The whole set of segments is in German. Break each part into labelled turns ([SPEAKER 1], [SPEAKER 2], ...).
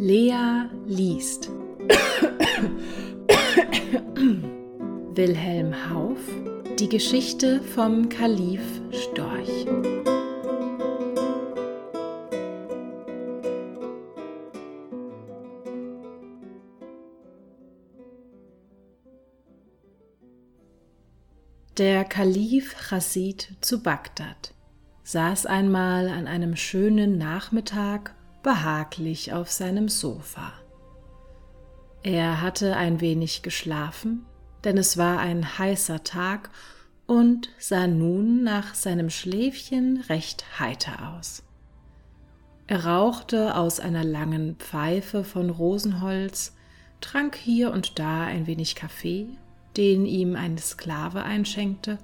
[SPEAKER 1] Lea liest. Wilhelm Hauff Die Geschichte vom Kalif Storch. Der Kalif Chassid zu Bagdad saß einmal an einem schönen Nachmittag behaglich auf seinem Sofa. Er hatte ein wenig geschlafen, denn es war ein heißer Tag und sah nun nach seinem Schläfchen recht heiter aus. Er rauchte aus einer langen Pfeife von Rosenholz, trank hier und da ein wenig Kaffee den ihm ein Sklave einschenkte,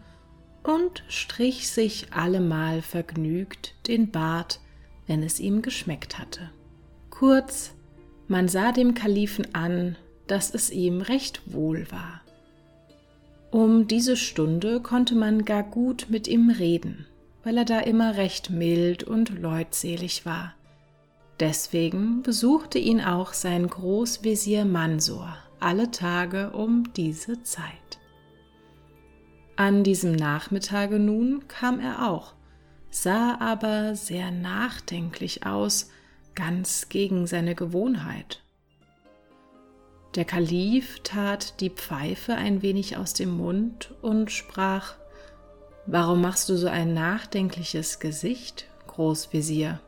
[SPEAKER 1] und strich sich allemal vergnügt den Bart, wenn es ihm geschmeckt hatte. Kurz, man sah dem Kalifen an, dass es ihm recht wohl war. Um diese Stunde konnte man gar gut mit ihm reden, weil er da immer recht mild und leutselig war. Deswegen besuchte ihn auch sein Großvezier Mansor alle Tage um diese Zeit. An diesem Nachmittage nun kam er auch, sah aber sehr nachdenklich aus, ganz gegen seine Gewohnheit. Der Kalif tat die Pfeife ein wenig aus dem Mund und sprach Warum machst du so ein nachdenkliches Gesicht, Großvezier?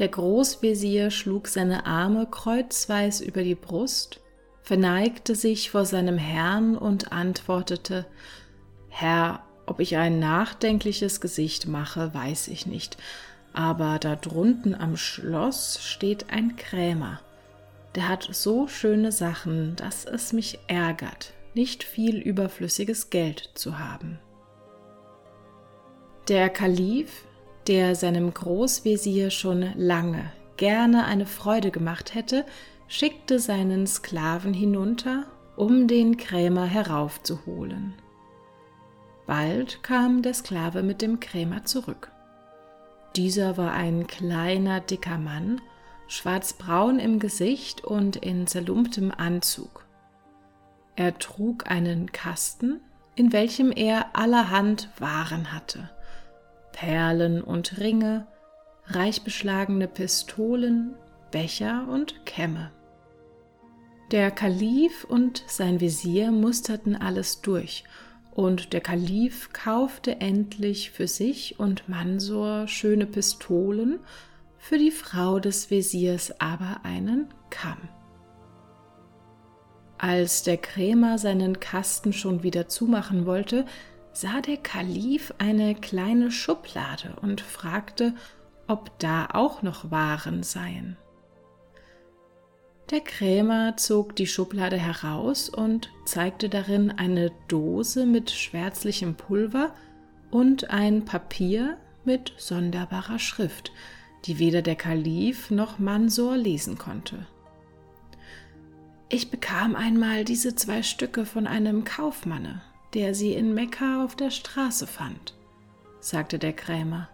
[SPEAKER 1] Der Großvezier schlug seine Arme kreuzweis über die Brust, verneigte sich vor seinem Herrn und antwortete Herr, ob ich ein nachdenkliches Gesicht mache, weiß ich nicht, aber da drunten am Schloss steht ein Krämer. Der hat so schöne Sachen, dass es mich ärgert, nicht viel überflüssiges Geld zu haben. Der Kalif der seinem Großvezier schon lange gerne eine Freude gemacht hätte, schickte seinen Sklaven hinunter, um den Krämer heraufzuholen. Bald kam der Sklave mit dem Krämer zurück. Dieser war ein kleiner, dicker Mann, schwarzbraun im Gesicht und in zerlumptem Anzug. Er trug einen Kasten, in welchem er allerhand Waren hatte. Perlen und Ringe, reich beschlagene Pistolen, Becher und Kämme. Der Kalif und sein Visier musterten alles durch, und der Kalif kaufte endlich für sich und Mansor schöne Pistolen, für die Frau des Visiers aber einen Kamm. Als der Krämer seinen Kasten schon wieder zumachen wollte, sah der Kalif eine kleine Schublade und fragte, ob da auch noch Waren seien. Der Krämer zog die Schublade heraus und zeigte darin eine Dose mit schwärzlichem Pulver und ein Papier mit sonderbarer Schrift, die weder der Kalif noch Mansor lesen konnte. Ich bekam einmal diese zwei Stücke von einem Kaufmanne, der sie in Mekka auf der Straße fand, sagte der Krämer.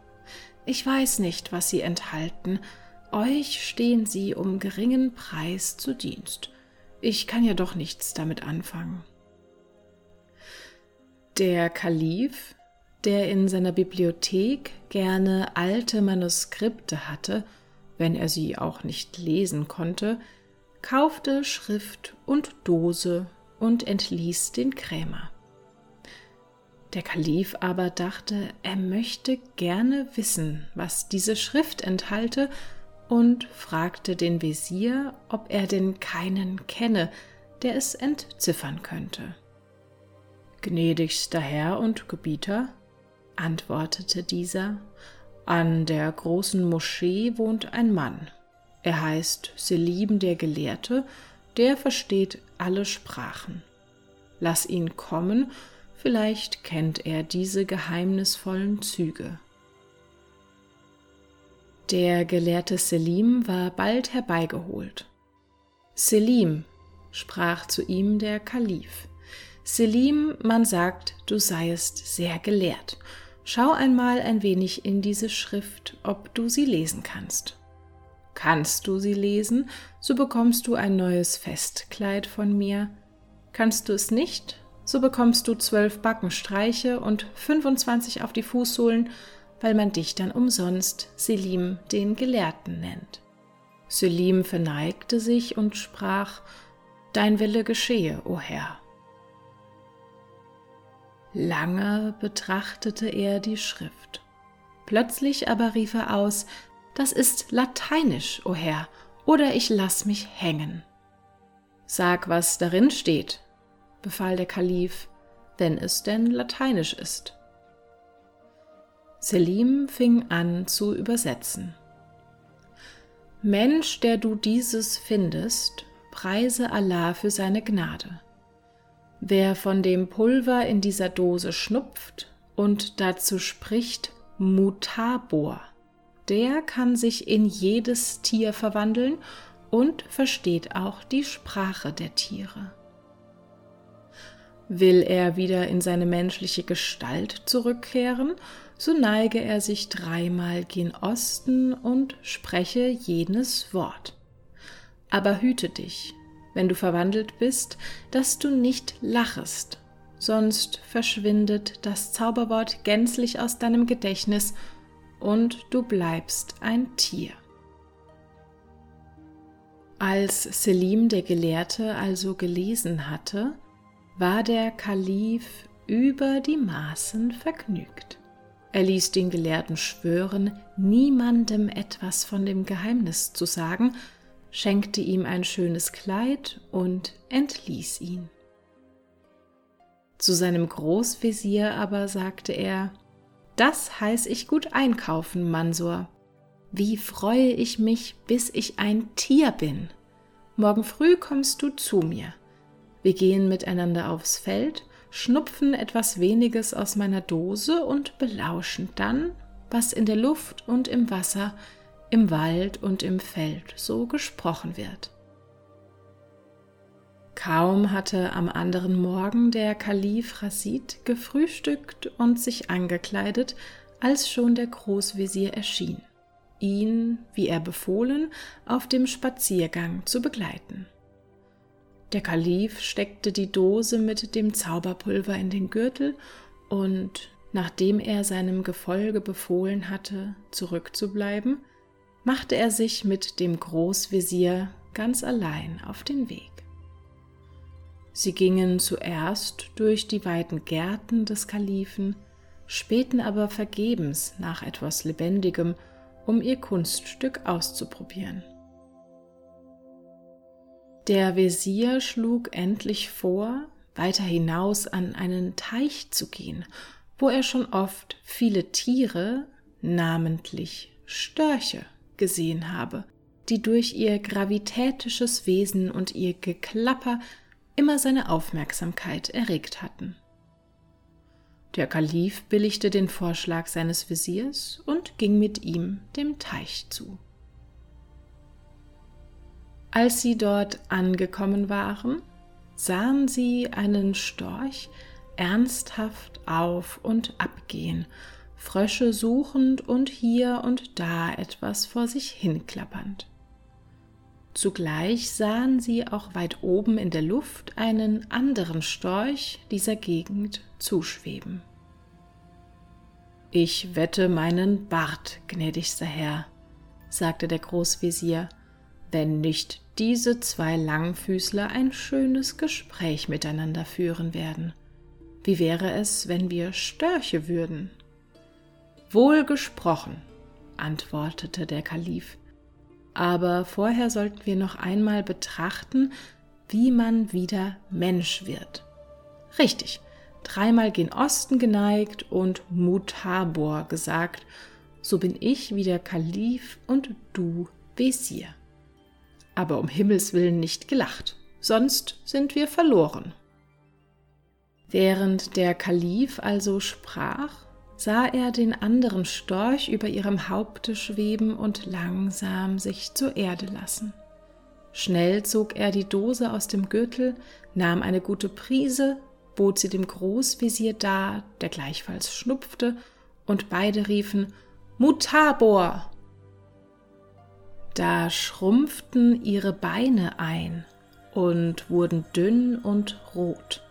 [SPEAKER 1] Ich weiß nicht, was sie enthalten, euch stehen sie um geringen Preis zu Dienst. Ich kann ja doch nichts damit anfangen. Der Kalif, der in seiner Bibliothek gerne alte Manuskripte hatte, wenn er sie auch nicht lesen konnte, kaufte Schrift und Dose und entließ den Krämer. Der Kalif aber dachte, er möchte gerne wissen, was diese Schrift enthalte, und fragte den Wesir, ob er denn keinen kenne, der es entziffern könnte. Gnädigster Herr und Gebieter, antwortete dieser, an der großen Moschee wohnt ein Mann. Er heißt Selim der Gelehrte, der versteht alle Sprachen. Lass ihn kommen Vielleicht kennt er diese geheimnisvollen Züge. Der gelehrte Selim war bald herbeigeholt. Selim, sprach zu ihm der Kalif, Selim, man sagt, du seiest sehr gelehrt. Schau einmal ein wenig in diese Schrift, ob du sie lesen kannst. Kannst du sie lesen, so bekommst du ein neues Festkleid von mir. Kannst du es nicht, so bekommst du zwölf Backenstreiche und 25 auf die Fußsohlen, weil man dich dann umsonst Selim den Gelehrten nennt. Selim verneigte sich und sprach, Dein Wille geschehe, o Herr. Lange betrachtete er die Schrift. Plötzlich aber rief er aus, Das ist lateinisch, o Herr, oder ich lass mich hängen. Sag, was darin steht, befahl der Kalif, wenn es denn lateinisch ist. Selim fing an zu übersetzen. Mensch, der du dieses findest, preise Allah für seine Gnade. Wer von dem Pulver in dieser Dose schnupft und dazu spricht Mutabor, der kann sich in jedes Tier verwandeln und versteht auch die Sprache der Tiere. Will er wieder in seine menschliche Gestalt zurückkehren, so neige er sich dreimal gen Osten und spreche jenes Wort. Aber hüte dich, wenn du verwandelt bist, dass du nicht lachest, sonst verschwindet das Zauberwort gänzlich aus deinem Gedächtnis und du bleibst ein Tier. Als Selim der Gelehrte also gelesen hatte, war der Kalif über die Maßen vergnügt. Er ließ den Gelehrten schwören, niemandem etwas von dem Geheimnis zu sagen, schenkte ihm ein schönes Kleid und entließ ihn. Zu seinem Großvezier aber sagte er, das heiß ich gut einkaufen, Mansur. Wie freue ich mich, bis ich ein Tier bin. Morgen früh kommst du zu mir. Wir gehen miteinander aufs Feld, schnupfen etwas weniges aus meiner Dose und belauschen dann, was in der Luft und im Wasser, im Wald und im Feld so gesprochen wird. Kaum hatte am anderen Morgen der Kalif Rasid gefrühstückt und sich angekleidet, als schon der Großvezier erschien, ihn, wie er befohlen, auf dem Spaziergang zu begleiten. Der Kalif steckte die Dose mit dem Zauberpulver in den Gürtel und, nachdem er seinem Gefolge befohlen hatte, zurückzubleiben, machte er sich mit dem Großvezier ganz allein auf den Weg. Sie gingen zuerst durch die weiten Gärten des Kalifen, spähten aber vergebens nach etwas Lebendigem, um ihr Kunststück auszuprobieren. Der Wesir schlug endlich vor, weiter hinaus an einen Teich zu gehen, wo er schon oft viele Tiere, namentlich Störche, gesehen habe, die durch ihr gravitätisches Wesen und ihr Geklapper immer seine Aufmerksamkeit erregt hatten. Der Kalif billigte den Vorschlag seines Wesirs und ging mit ihm dem Teich zu. Als sie dort angekommen waren, sahen sie einen Storch ernsthaft auf und abgehen, Frösche suchend und hier und da etwas vor sich hinklappernd. Zugleich sahen sie auch weit oben in der Luft einen anderen Storch dieser Gegend zuschweben. Ich wette meinen Bart, gnädigster Herr, sagte der Großvezier, wenn nicht diese zwei Langfüßler ein schönes Gespräch miteinander führen werden. Wie wäre es, wenn wir Störche würden? Wohl gesprochen, antwortete der Kalif. Aber vorher sollten wir noch einmal betrachten, wie man wieder Mensch wird. Richtig, dreimal gen Osten geneigt und Mutabor gesagt, so bin ich wie der Kalif und du Wesir aber um Himmels willen nicht gelacht, sonst sind wir verloren. Während der Kalif also sprach, sah er den anderen Storch über ihrem Haupte schweben und langsam sich zur Erde lassen. Schnell zog er die Dose aus dem Gürtel, nahm eine gute Prise, bot sie dem Großvezier dar, der gleichfalls schnupfte, und beide riefen Mutabor Da schrumpften ihre Beine ein und wurden dünn und rot.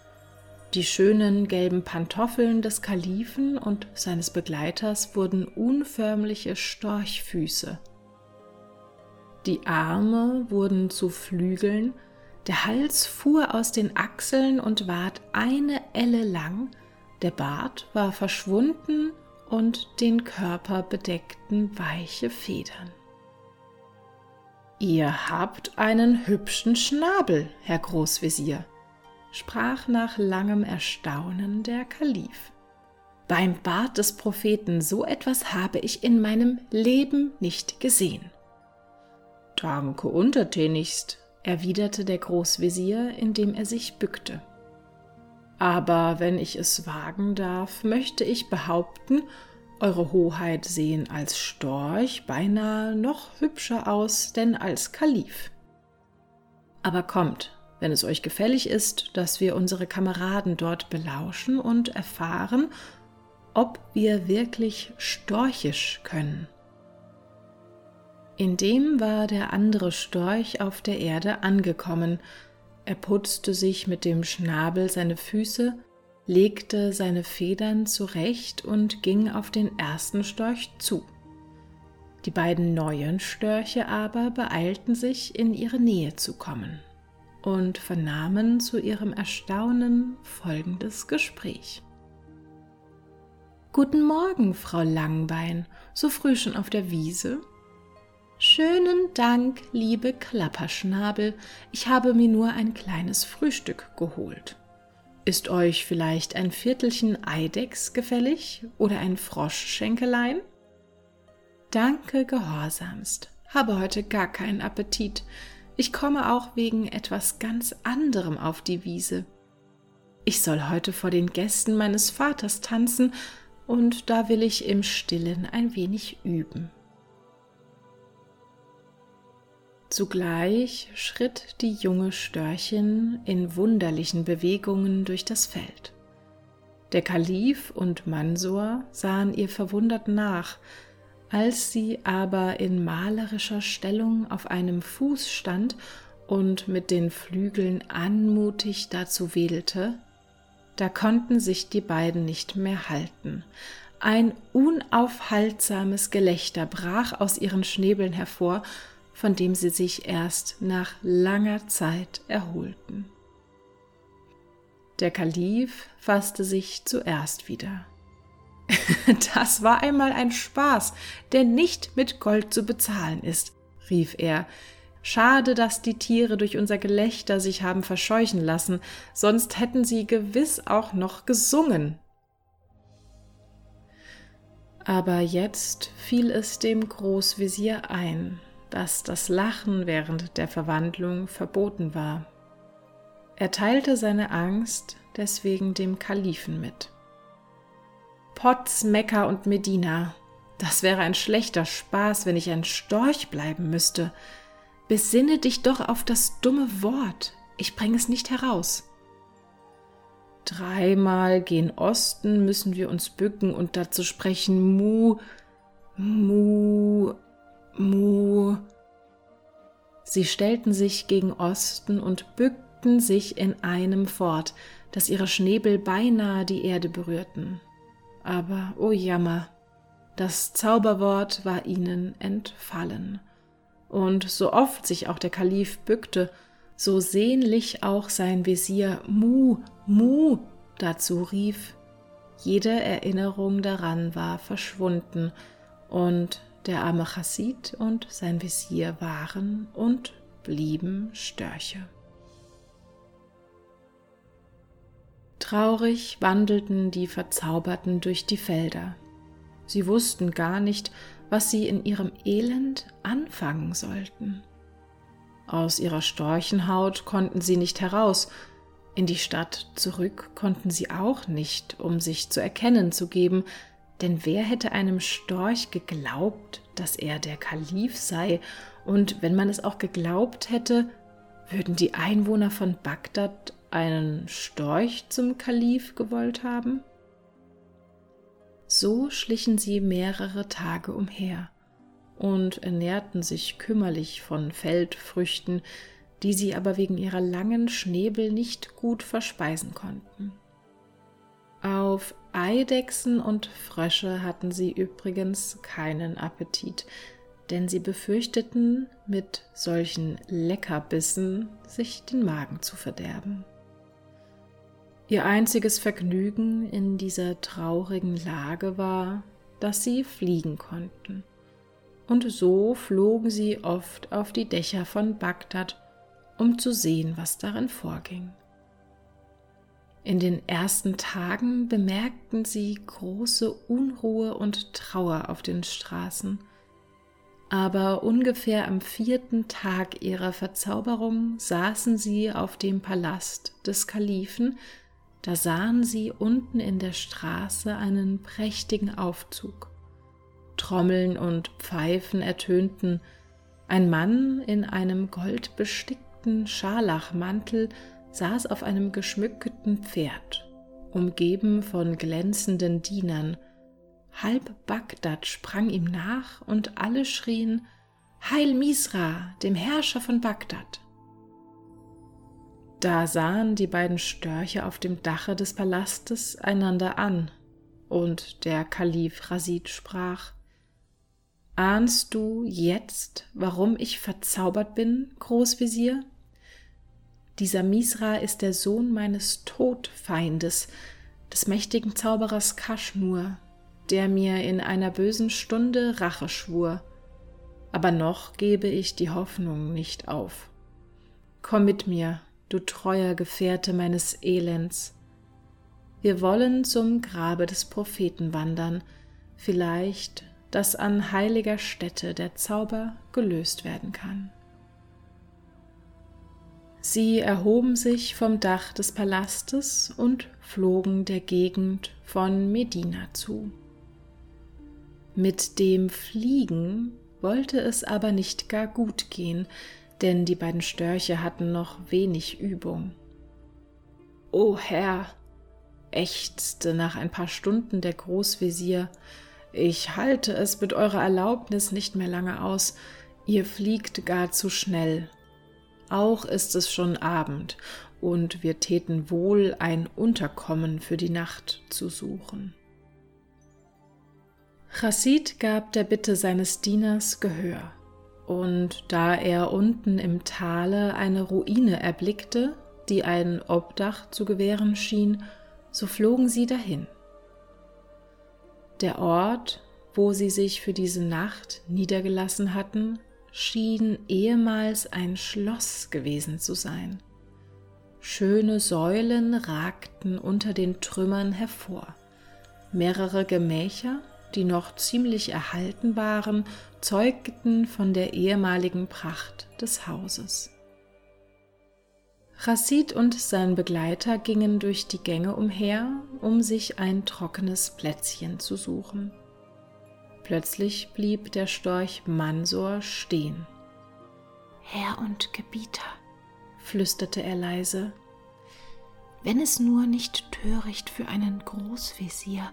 [SPEAKER 1] Die schönen gelben Pantoffeln des Kalifen und seines Begleiters wurden unförmliche Storchfüße. Die Arme wurden zu Flügeln, der Hals fuhr aus den Achseln und ward eine Elle lang, der Bart war verschwunden und den Körper bedeckten weiche Federn. Ihr habt einen hübschen Schnabel, Herr Großvezier, sprach nach langem Erstaunen der Kalif. Beim Bart des Propheten so etwas habe ich in meinem Leben nicht gesehen. Danke untertänigst, erwiderte der Großvezier, indem er sich bückte. Aber wenn ich es wagen darf, möchte ich behaupten, Eure Hoheit sehen als Storch beinahe noch hübscher aus denn als Kalif. Aber kommt, wenn es euch gefällig ist, dass wir unsere Kameraden dort belauschen und erfahren, ob wir wirklich storchisch können. Indem war der andere Storch auf der Erde angekommen. Er putzte sich mit dem Schnabel seine Füße, legte seine Federn zurecht und ging auf den ersten Storch zu. Die beiden neuen Störche aber beeilten sich, in ihre Nähe zu kommen und vernahmen zu ihrem Erstaunen folgendes Gespräch. Guten Morgen, Frau Langbein, so früh schon auf der Wiese? Schönen Dank, liebe Klapperschnabel, ich habe mir nur ein kleines Frühstück geholt. Ist euch vielleicht ein Viertelchen Eidechs gefällig oder ein Froschschenkelein? Danke gehorsamst, habe heute gar keinen Appetit. Ich komme auch wegen etwas ganz anderem auf die Wiese. Ich soll heute vor den Gästen meines Vaters tanzen, und da will ich im stillen ein wenig üben. Zugleich schritt die junge Störchin in wunderlichen Bewegungen durch das Feld. Der Kalif und Mansur sahen ihr verwundert nach, als sie aber in malerischer Stellung auf einem Fuß stand und mit den Flügeln anmutig dazu wedelte, da konnten sich die beiden nicht mehr halten. Ein unaufhaltsames Gelächter brach aus ihren Schnäbeln hervor, von dem sie sich erst nach langer Zeit erholten. Der Kalif fasste sich zuerst wieder. Das war einmal ein Spaß, der nicht mit Gold zu bezahlen ist, rief er. Schade, dass die Tiere durch unser Gelächter sich haben verscheuchen lassen, sonst hätten sie gewiss auch noch gesungen. Aber jetzt fiel es dem Großvezier ein, dass das Lachen während der Verwandlung verboten war. Er teilte seine Angst deswegen dem Kalifen mit. Potz, Mekka und Medina, das wäre ein schlechter Spaß, wenn ich ein Storch bleiben müsste. Besinne dich doch auf das dumme Wort, ich bringe es nicht heraus. Dreimal gen Osten müssen wir uns bücken und dazu sprechen Mu, Mu, Mu. Sie stellten sich gegen Osten und bückten sich in einem fort, dass ihre Schnäbel beinahe die Erde berührten. Aber, o oh Jammer, das Zauberwort war ihnen entfallen. Und so oft sich auch der Kalif bückte, so sehnlich auch sein Visier Mu, Mu dazu rief, jede Erinnerung daran war verschwunden, und der arme Chassid und sein Visier waren und blieben Störche. Traurig wandelten die Verzauberten durch die Felder. Sie wussten gar nicht, was sie in ihrem Elend anfangen sollten. Aus ihrer Storchenhaut konnten sie nicht heraus, in die Stadt zurück konnten sie auch nicht, um sich zu erkennen zu geben, denn wer hätte einem Storch geglaubt, dass er der Kalif sei? Und wenn man es auch geglaubt hätte, würden die Einwohner von Bagdad einen Storch zum Kalif gewollt haben? So schlichen sie mehrere Tage umher, und ernährten sich kümmerlich von Feldfrüchten, die sie aber wegen ihrer langen Schnäbel nicht gut verspeisen konnten. Auf Eidechsen und Frösche hatten sie übrigens keinen Appetit, denn sie befürchteten, mit solchen Leckerbissen sich den Magen zu verderben. Ihr einziges Vergnügen in dieser traurigen Lage war, dass sie fliegen konnten. Und so flogen sie oft auf die Dächer von Bagdad, um zu sehen, was darin vorging. In den ersten Tagen bemerkten sie große Unruhe und Trauer auf den Straßen, aber ungefähr am vierten Tag ihrer Verzauberung saßen sie auf dem Palast des Kalifen, da sahen sie unten in der Straße einen prächtigen Aufzug. Trommeln und Pfeifen ertönten, ein Mann in einem goldbestickten Scharlachmantel saß auf einem geschmückten Pferd, umgeben von glänzenden Dienern. Halb Bagdad sprang ihm nach und alle schrien Heil Misra, dem Herrscher von Bagdad. Da sahen die beiden Störche auf dem Dache des Palastes einander an, und der Kalif Rasid sprach Ahnst du jetzt, warum ich verzaubert bin, Großvezier? Dieser Misra ist der Sohn meines Todfeindes, des mächtigen Zauberers Kaschmur, der mir in einer bösen Stunde Rache schwur. Aber noch gebe ich die Hoffnung nicht auf. Komm mit mir, du treuer Gefährte meines Elends. Wir wollen zum Grabe des Propheten wandern, vielleicht, dass an heiliger Stätte der Zauber gelöst werden kann. Sie erhoben sich vom Dach des Palastes und flogen der Gegend von Medina zu. Mit dem Fliegen wollte es aber nicht gar gut gehen, denn die beiden Störche hatten noch wenig Übung. O Herr, ächzte nach ein paar Stunden der Großvezier, ich halte es mit eurer Erlaubnis nicht mehr lange aus, ihr fliegt gar zu schnell, auch ist es schon Abend, und wir täten wohl, ein Unterkommen für die Nacht zu suchen. Chassid gab der Bitte seines Dieners Gehör, und da er unten im Tale eine Ruine erblickte, die ein Obdach zu gewähren schien, so flogen sie dahin. Der Ort, wo sie sich für diese Nacht niedergelassen hatten, schien ehemals ein Schloss gewesen zu sein. Schöne Säulen ragten unter den Trümmern hervor. Mehrere Gemächer, die noch ziemlich erhalten waren, zeugten von der ehemaligen Pracht des Hauses. Chassid und sein Begleiter gingen durch die Gänge umher, um sich ein trockenes Plätzchen zu suchen. Plötzlich blieb der Storch Mansor stehen.
[SPEAKER 2] Herr und Gebieter, flüsterte er leise, wenn es nur nicht töricht für einen Großvezier,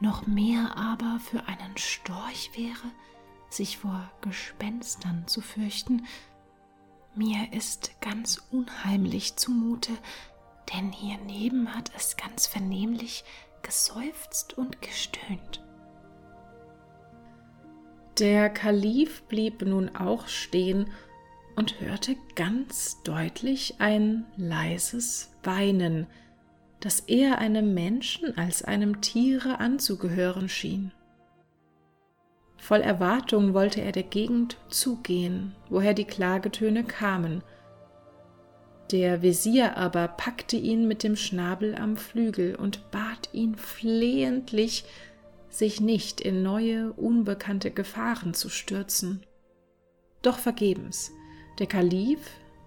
[SPEAKER 2] noch mehr aber für einen Storch wäre, sich vor Gespenstern zu fürchten, mir ist ganz unheimlich zumute, denn hier neben hat es ganz vernehmlich geseufzt und gestöhnt.
[SPEAKER 1] Der Kalif blieb nun auch stehen und hörte ganz deutlich ein leises Weinen, das eher einem Menschen als einem Tiere anzugehören schien. Voll Erwartung wollte er der Gegend zugehen, woher die Klagetöne kamen. Der Wesir aber packte ihn mit dem Schnabel am Flügel und bat ihn flehentlich, sich nicht in neue, unbekannte Gefahren zu stürzen. Doch vergebens. Der Kalif,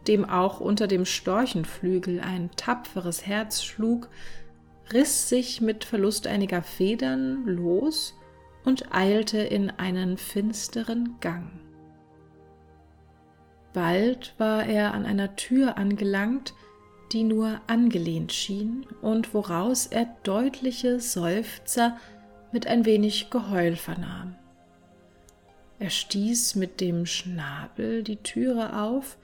[SPEAKER 1] dem auch unter dem Storchenflügel ein tapferes Herz schlug, riss sich mit Verlust einiger Federn los und eilte in einen finsteren Gang. Bald war er an einer Tür angelangt, die nur angelehnt schien und woraus er deutliche Seufzer mit ein wenig Geheul vernahm. Er stieß mit dem Schnabel die Türe auf,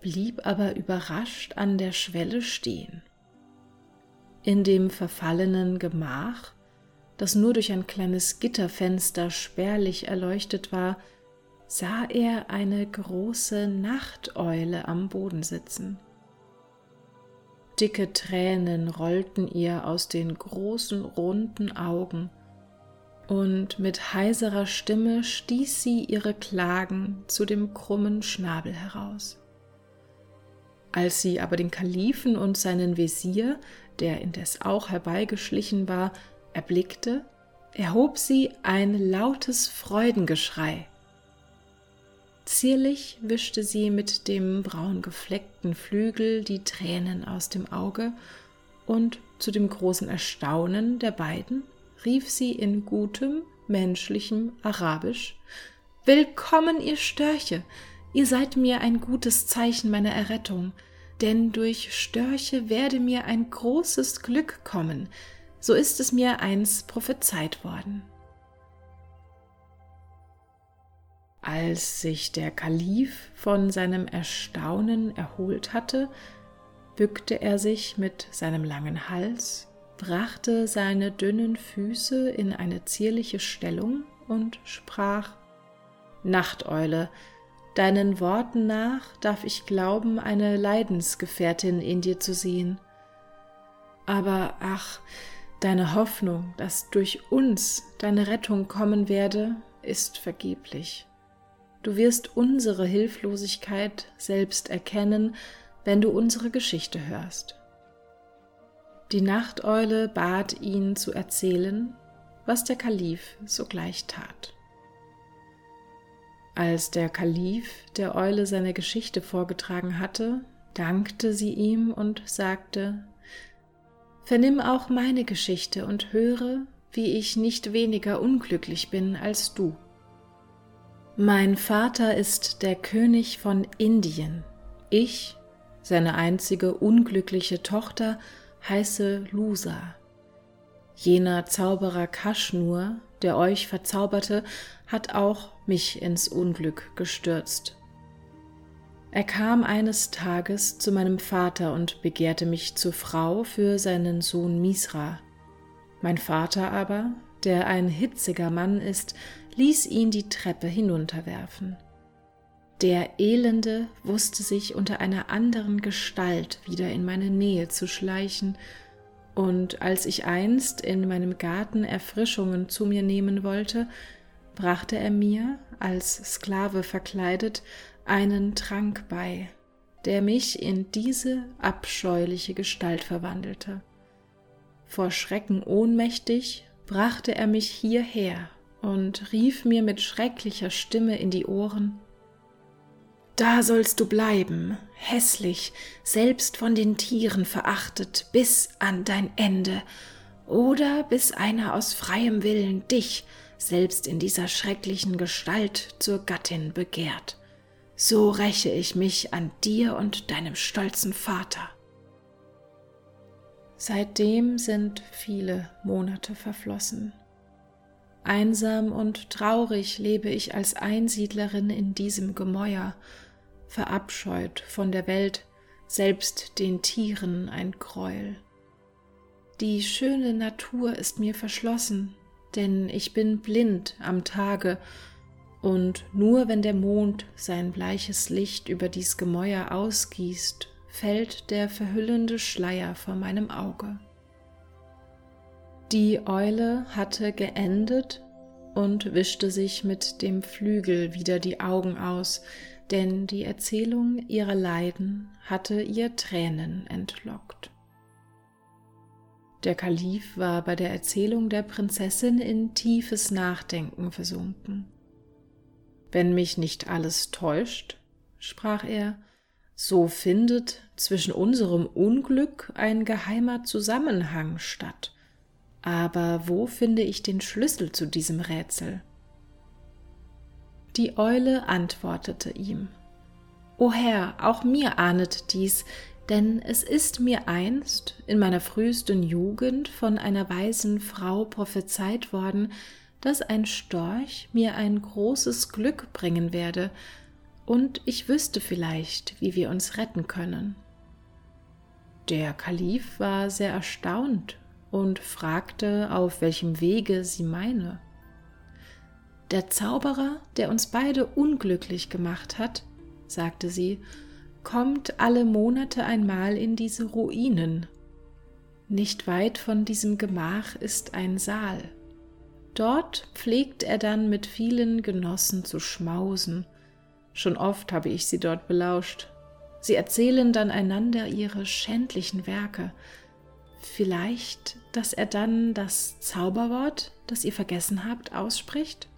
[SPEAKER 1] blieb aber überrascht an der Schwelle stehen. In dem verfallenen Gemach, das nur durch ein kleines Gitterfenster spärlich erleuchtet war, sah er eine große Nachteule am Boden sitzen. Dicke Tränen rollten ihr aus den großen runden Augen, und mit heiserer Stimme stieß sie ihre Klagen zu dem krummen Schnabel heraus. Als sie aber den Kalifen und seinen Wesir, der indes auch herbeigeschlichen war, erblickte, erhob sie ein lautes Freudengeschrei. Zierlich wischte sie mit dem braungefleckten Flügel die Tränen aus dem Auge, und zu dem großen Erstaunen der beiden rief sie in gutem, menschlichem Arabisch. Willkommen, ihr Störche, ihr seid mir ein gutes Zeichen meiner Errettung, denn durch Störche werde mir ein großes Glück kommen, so ist es mir einst prophezeit worden. Als sich der Kalif von seinem Erstaunen erholt hatte, bückte er sich mit seinem langen Hals, brachte seine dünnen Füße in eine zierliche Stellung und sprach Nachteule, deinen Worten nach darf ich glauben, eine Leidensgefährtin in dir zu sehen. Aber ach, deine Hoffnung, dass durch uns deine Rettung kommen werde, ist vergeblich. Du wirst unsere Hilflosigkeit selbst erkennen, wenn du unsere Geschichte hörst. Die Nachteule bat ihn zu erzählen, was der Kalif sogleich tat. Als der Kalif der Eule seine Geschichte vorgetragen hatte, dankte sie ihm und sagte, Vernimm auch meine Geschichte und höre, wie ich nicht weniger unglücklich bin als du. Mein Vater ist der König von Indien. Ich, seine einzige unglückliche Tochter, heiße Lusa. Jener Zauberer Kaschnur, der euch verzauberte, hat auch mich ins Unglück gestürzt. Er kam eines Tages zu meinem Vater und begehrte mich zur Frau für seinen Sohn Misra. Mein Vater aber, der ein hitziger Mann ist, ließ ihn die Treppe hinunterwerfen. Der Elende wusste sich unter einer anderen Gestalt wieder in meine Nähe zu schleichen, und als ich einst in meinem Garten Erfrischungen zu mir nehmen wollte, brachte er mir, als Sklave verkleidet, einen Trank bei, der mich in diese abscheuliche Gestalt verwandelte. Vor Schrecken ohnmächtig brachte er mich hierher und rief mir mit schrecklicher Stimme in die Ohren Da sollst du bleiben, hässlich, selbst von den Tieren verachtet, bis an dein Ende, oder bis einer aus freiem Willen dich, selbst in dieser schrecklichen Gestalt, zur Gattin begehrt. So räche ich mich an dir und deinem stolzen Vater. Seitdem sind viele Monate verflossen. Einsam und traurig lebe ich als Einsiedlerin in diesem Gemäuer, verabscheut von der Welt, selbst den Tieren ein Greuel. Die schöne Natur ist mir verschlossen, denn ich bin blind am Tage, und nur wenn der Mond sein bleiches Licht über dies Gemäuer ausgießt, fällt der verhüllende Schleier vor meinem Auge. Die Eule hatte geendet und wischte sich mit dem Flügel wieder die Augen aus, denn die Erzählung ihrer Leiden hatte ihr Tränen entlockt. Der Kalif war bei der Erzählung der Prinzessin in tiefes Nachdenken versunken. Wenn mich nicht alles täuscht, sprach er, so findet zwischen unserem Unglück ein geheimer Zusammenhang statt. Aber wo finde ich den Schlüssel zu diesem Rätsel? Die Eule antwortete ihm O Herr, auch mir ahnet dies, denn es ist mir einst in meiner frühesten Jugend von einer weisen Frau prophezeit worden, dass ein Storch mir ein großes Glück bringen werde, und ich wüsste vielleicht, wie wir uns retten können. Der Kalif war sehr erstaunt und fragte, auf welchem Wege sie meine. Der Zauberer, der uns beide unglücklich gemacht hat, sagte sie, kommt alle Monate einmal in diese Ruinen. Nicht weit von diesem Gemach ist ein Saal. Dort pflegt er dann mit vielen Genossen zu schmausen. Schon oft habe ich sie dort belauscht. Sie erzählen dann einander ihre schändlichen Werke. Vielleicht, dass er dann das Zauberwort, das ihr vergessen habt, ausspricht?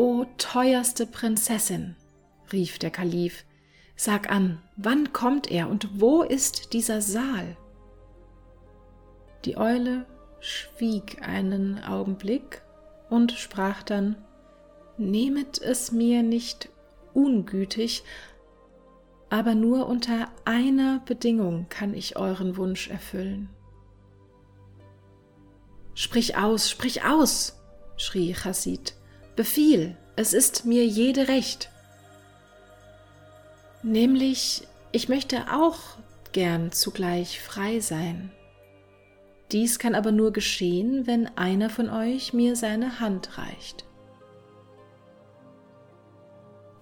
[SPEAKER 1] O teuerste Prinzessin, rief der Kalif, sag an, wann kommt er und wo ist dieser Saal? Die Eule schwieg einen Augenblick und sprach dann Nehmet es mir nicht ungütig, aber nur unter einer Bedingung kann ich euren Wunsch erfüllen. Sprich aus, sprich aus, schrie Chassid. Befiehl, es ist mir jede Recht. Nämlich, ich möchte auch gern zugleich frei sein. Dies kann aber nur geschehen, wenn einer von euch mir seine Hand reicht.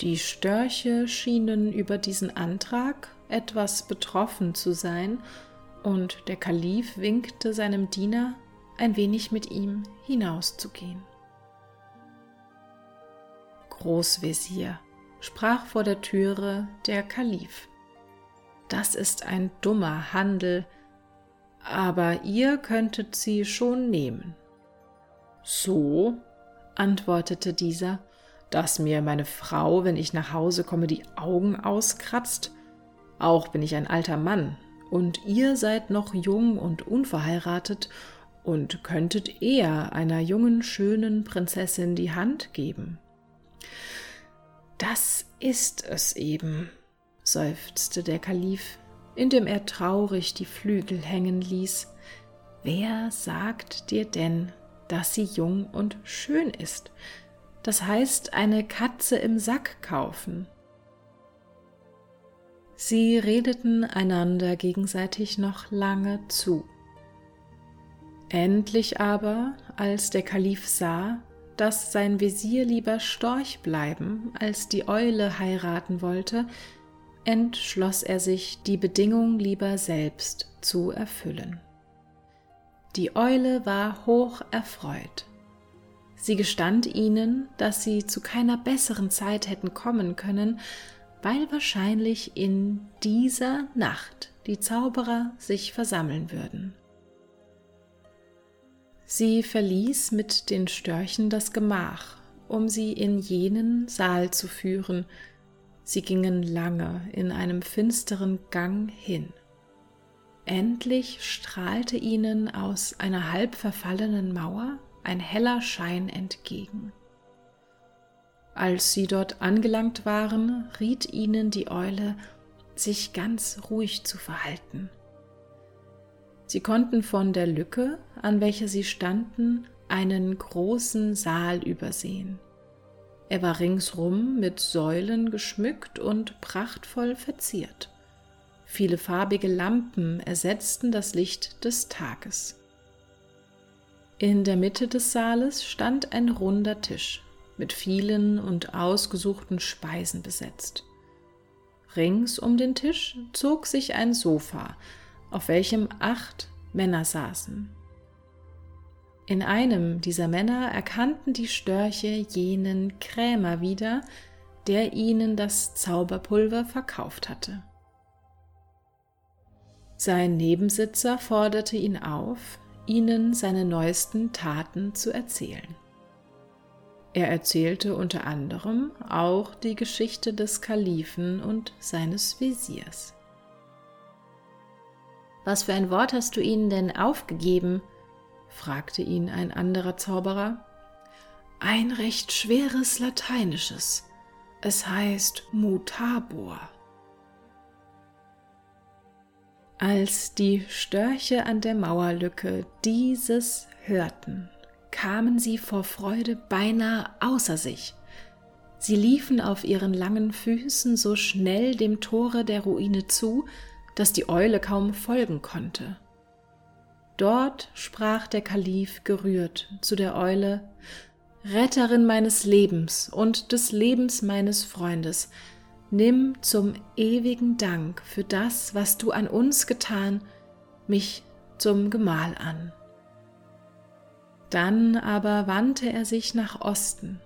[SPEAKER 1] Die Störche schienen über diesen Antrag etwas betroffen zu sein, und der Kalif winkte seinem Diener, ein wenig mit ihm hinauszugehen. Großvezier, sprach vor der Türe der Kalif. Das ist ein dummer Handel, aber ihr könntet sie schon nehmen. So, antwortete dieser, dass mir meine Frau, wenn ich nach Hause komme, die Augen auskratzt? Auch bin ich ein alter Mann, und ihr seid noch jung und unverheiratet und könntet eher einer jungen, schönen Prinzessin die Hand geben. Das ist es eben, seufzte der Kalif indem er traurig die Flügel hängen ließ. Wer sagt dir denn, dass sie jung und schön ist? Das heißt, eine Katze im Sack kaufen. Sie redeten einander gegenseitig noch lange zu. Endlich aber, als der Kalif sah, dass sein Visier lieber Storch bleiben als die Eule heiraten wollte, entschloss er sich, die Bedingung lieber selbst zu erfüllen. Die Eule war hoch erfreut. Sie gestand ihnen, dass sie zu keiner besseren Zeit hätten kommen können, weil wahrscheinlich in dieser Nacht die Zauberer sich versammeln würden. Sie verließ mit den Störchen das Gemach, um sie in jenen Saal zu führen, Sie gingen lange in einem finsteren Gang hin. Endlich strahlte ihnen aus einer halb verfallenen Mauer ein heller Schein entgegen. Als sie dort angelangt waren, riet ihnen die Eule, sich ganz ruhig zu verhalten. Sie konnten von der Lücke, an welcher sie standen, einen großen Saal übersehen. Er war ringsrum mit Säulen geschmückt und prachtvoll verziert. Viele farbige Lampen ersetzten das Licht des Tages. In der Mitte des Saales stand ein runder Tisch mit vielen und ausgesuchten Speisen besetzt. Rings um den Tisch zog sich ein Sofa, auf welchem acht Männer saßen. In einem dieser Männer erkannten die Störche jenen Krämer wieder, der ihnen das Zauberpulver verkauft hatte. Sein Nebensitzer forderte ihn auf, ihnen seine neuesten Taten zu erzählen. Er erzählte unter anderem auch die Geschichte des Kalifen und seines Visiers. Was für ein Wort hast du ihnen denn aufgegeben? fragte ihn ein anderer Zauberer. Ein recht schweres lateinisches. Es heißt mutabor. Als die Störche an der Mauerlücke dieses hörten, kamen sie vor Freude beinahe außer sich. Sie liefen auf ihren langen Füßen so schnell dem Tore der Ruine zu, dass die Eule kaum folgen konnte. Dort sprach der Kalif gerührt zu der Eule Retterin meines Lebens und des Lebens meines Freundes, nimm zum ewigen Dank für das, was du an uns getan, mich zum Gemahl an. Dann aber wandte er sich nach Osten.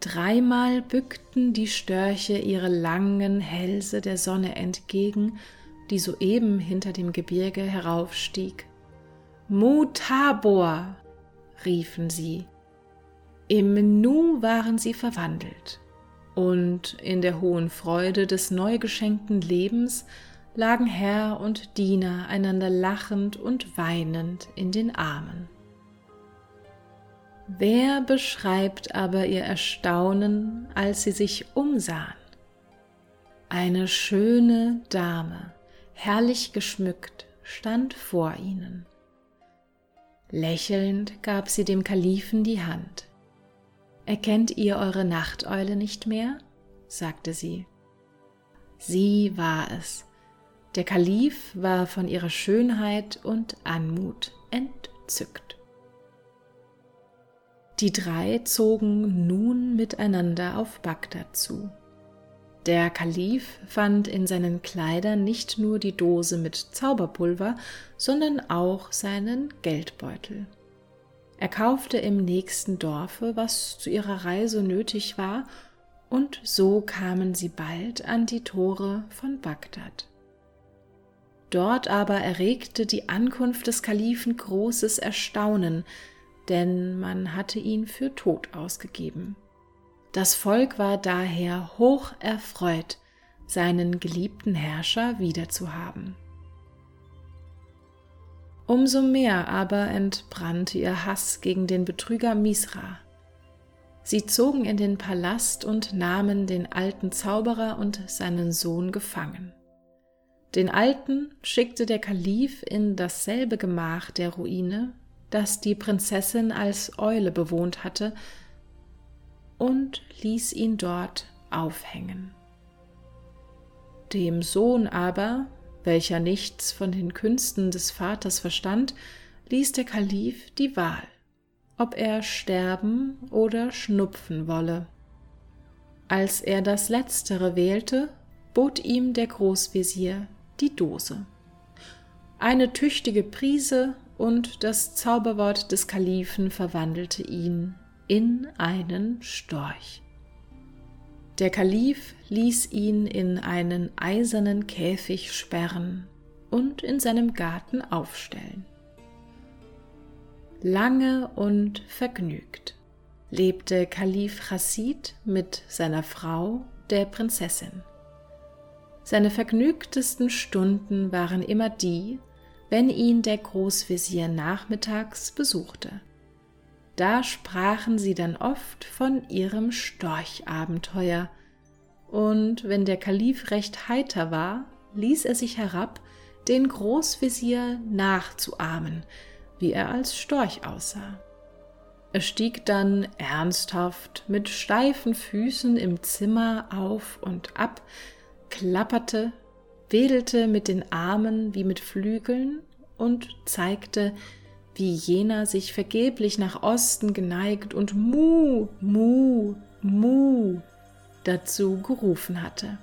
[SPEAKER 1] Dreimal bückten die Störche ihre langen Hälse der Sonne entgegen, die soeben hinter dem Gebirge heraufstieg. Mutabor, riefen sie. Im Nu waren sie verwandelt, und in der hohen Freude des neu geschenkten Lebens lagen Herr und Diener einander lachend und weinend in den Armen. Wer beschreibt aber ihr Erstaunen, als sie sich umsahen? Eine schöne Dame, herrlich geschmückt, stand vor ihnen. Lächelnd gab sie dem Kalifen die Hand. Erkennt ihr eure Nachteule nicht mehr? sagte sie. Sie war es. Der Kalif war von ihrer Schönheit und Anmut entzückt. Die drei zogen nun miteinander auf Bagdad zu. Der Kalif fand in seinen Kleidern nicht nur die Dose mit Zauberpulver, sondern auch seinen Geldbeutel. Er kaufte im nächsten Dorfe, was zu ihrer Reise nötig war, und so kamen sie bald an die Tore von Bagdad. Dort aber erregte die Ankunft des Kalifen großes Erstaunen, denn man hatte ihn für tot ausgegeben. Das Volk war daher hoch erfreut, seinen geliebten Herrscher wiederzuhaben. Umso mehr aber entbrannte ihr Hass gegen den Betrüger Misra. Sie zogen in den Palast und nahmen den alten Zauberer und seinen Sohn gefangen. Den alten schickte der Kalif in dasselbe Gemach der Ruine, das die Prinzessin als Eule bewohnt hatte, und ließ ihn dort aufhängen. Dem Sohn aber, welcher nichts von den Künsten des Vaters verstand, ließ der Kalif die Wahl, ob er sterben oder schnupfen wolle. Als er das Letztere wählte, bot ihm der Großvezier die Dose. Eine tüchtige Prise und das Zauberwort des Kalifen verwandelte ihn in einen Storch. Der Kalif ließ ihn in einen eisernen Käfig sperren und in seinem Garten aufstellen. Lange und vergnügt lebte Kalif Chassid mit seiner Frau, der Prinzessin. Seine vergnügtesten Stunden waren immer die, wenn ihn der Großvezier nachmittags besuchte. Da sprachen sie dann oft von ihrem Storchabenteuer, und wenn der Kalif recht heiter war, ließ er sich herab, den Großvezier nachzuahmen, wie er als Storch aussah. Er stieg dann ernsthaft mit steifen Füßen im Zimmer auf und ab, klapperte, wedelte mit den Armen wie mit Flügeln und zeigte, wie jener sich vergeblich nach Osten geneigt und Mu, Mu, Mu dazu gerufen hatte.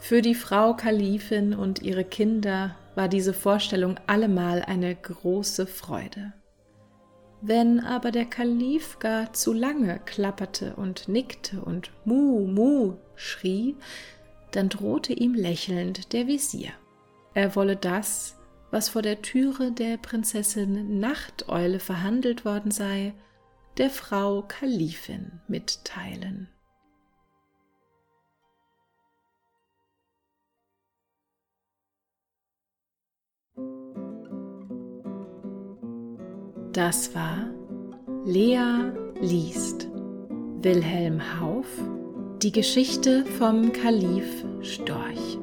[SPEAKER 1] Für die Frau Kalifin und ihre Kinder war diese Vorstellung allemal eine große Freude. Wenn aber der Kalif gar zu lange klapperte und nickte und Mu, Mu schrie, dann drohte ihm lächelnd der Visier. Er wolle das, was vor der Türe der Prinzessin Nachteule verhandelt worden sei, der Frau Kalifin mitteilen. Das war Lea liest Wilhelm Hauff Die Geschichte vom Kalif Storch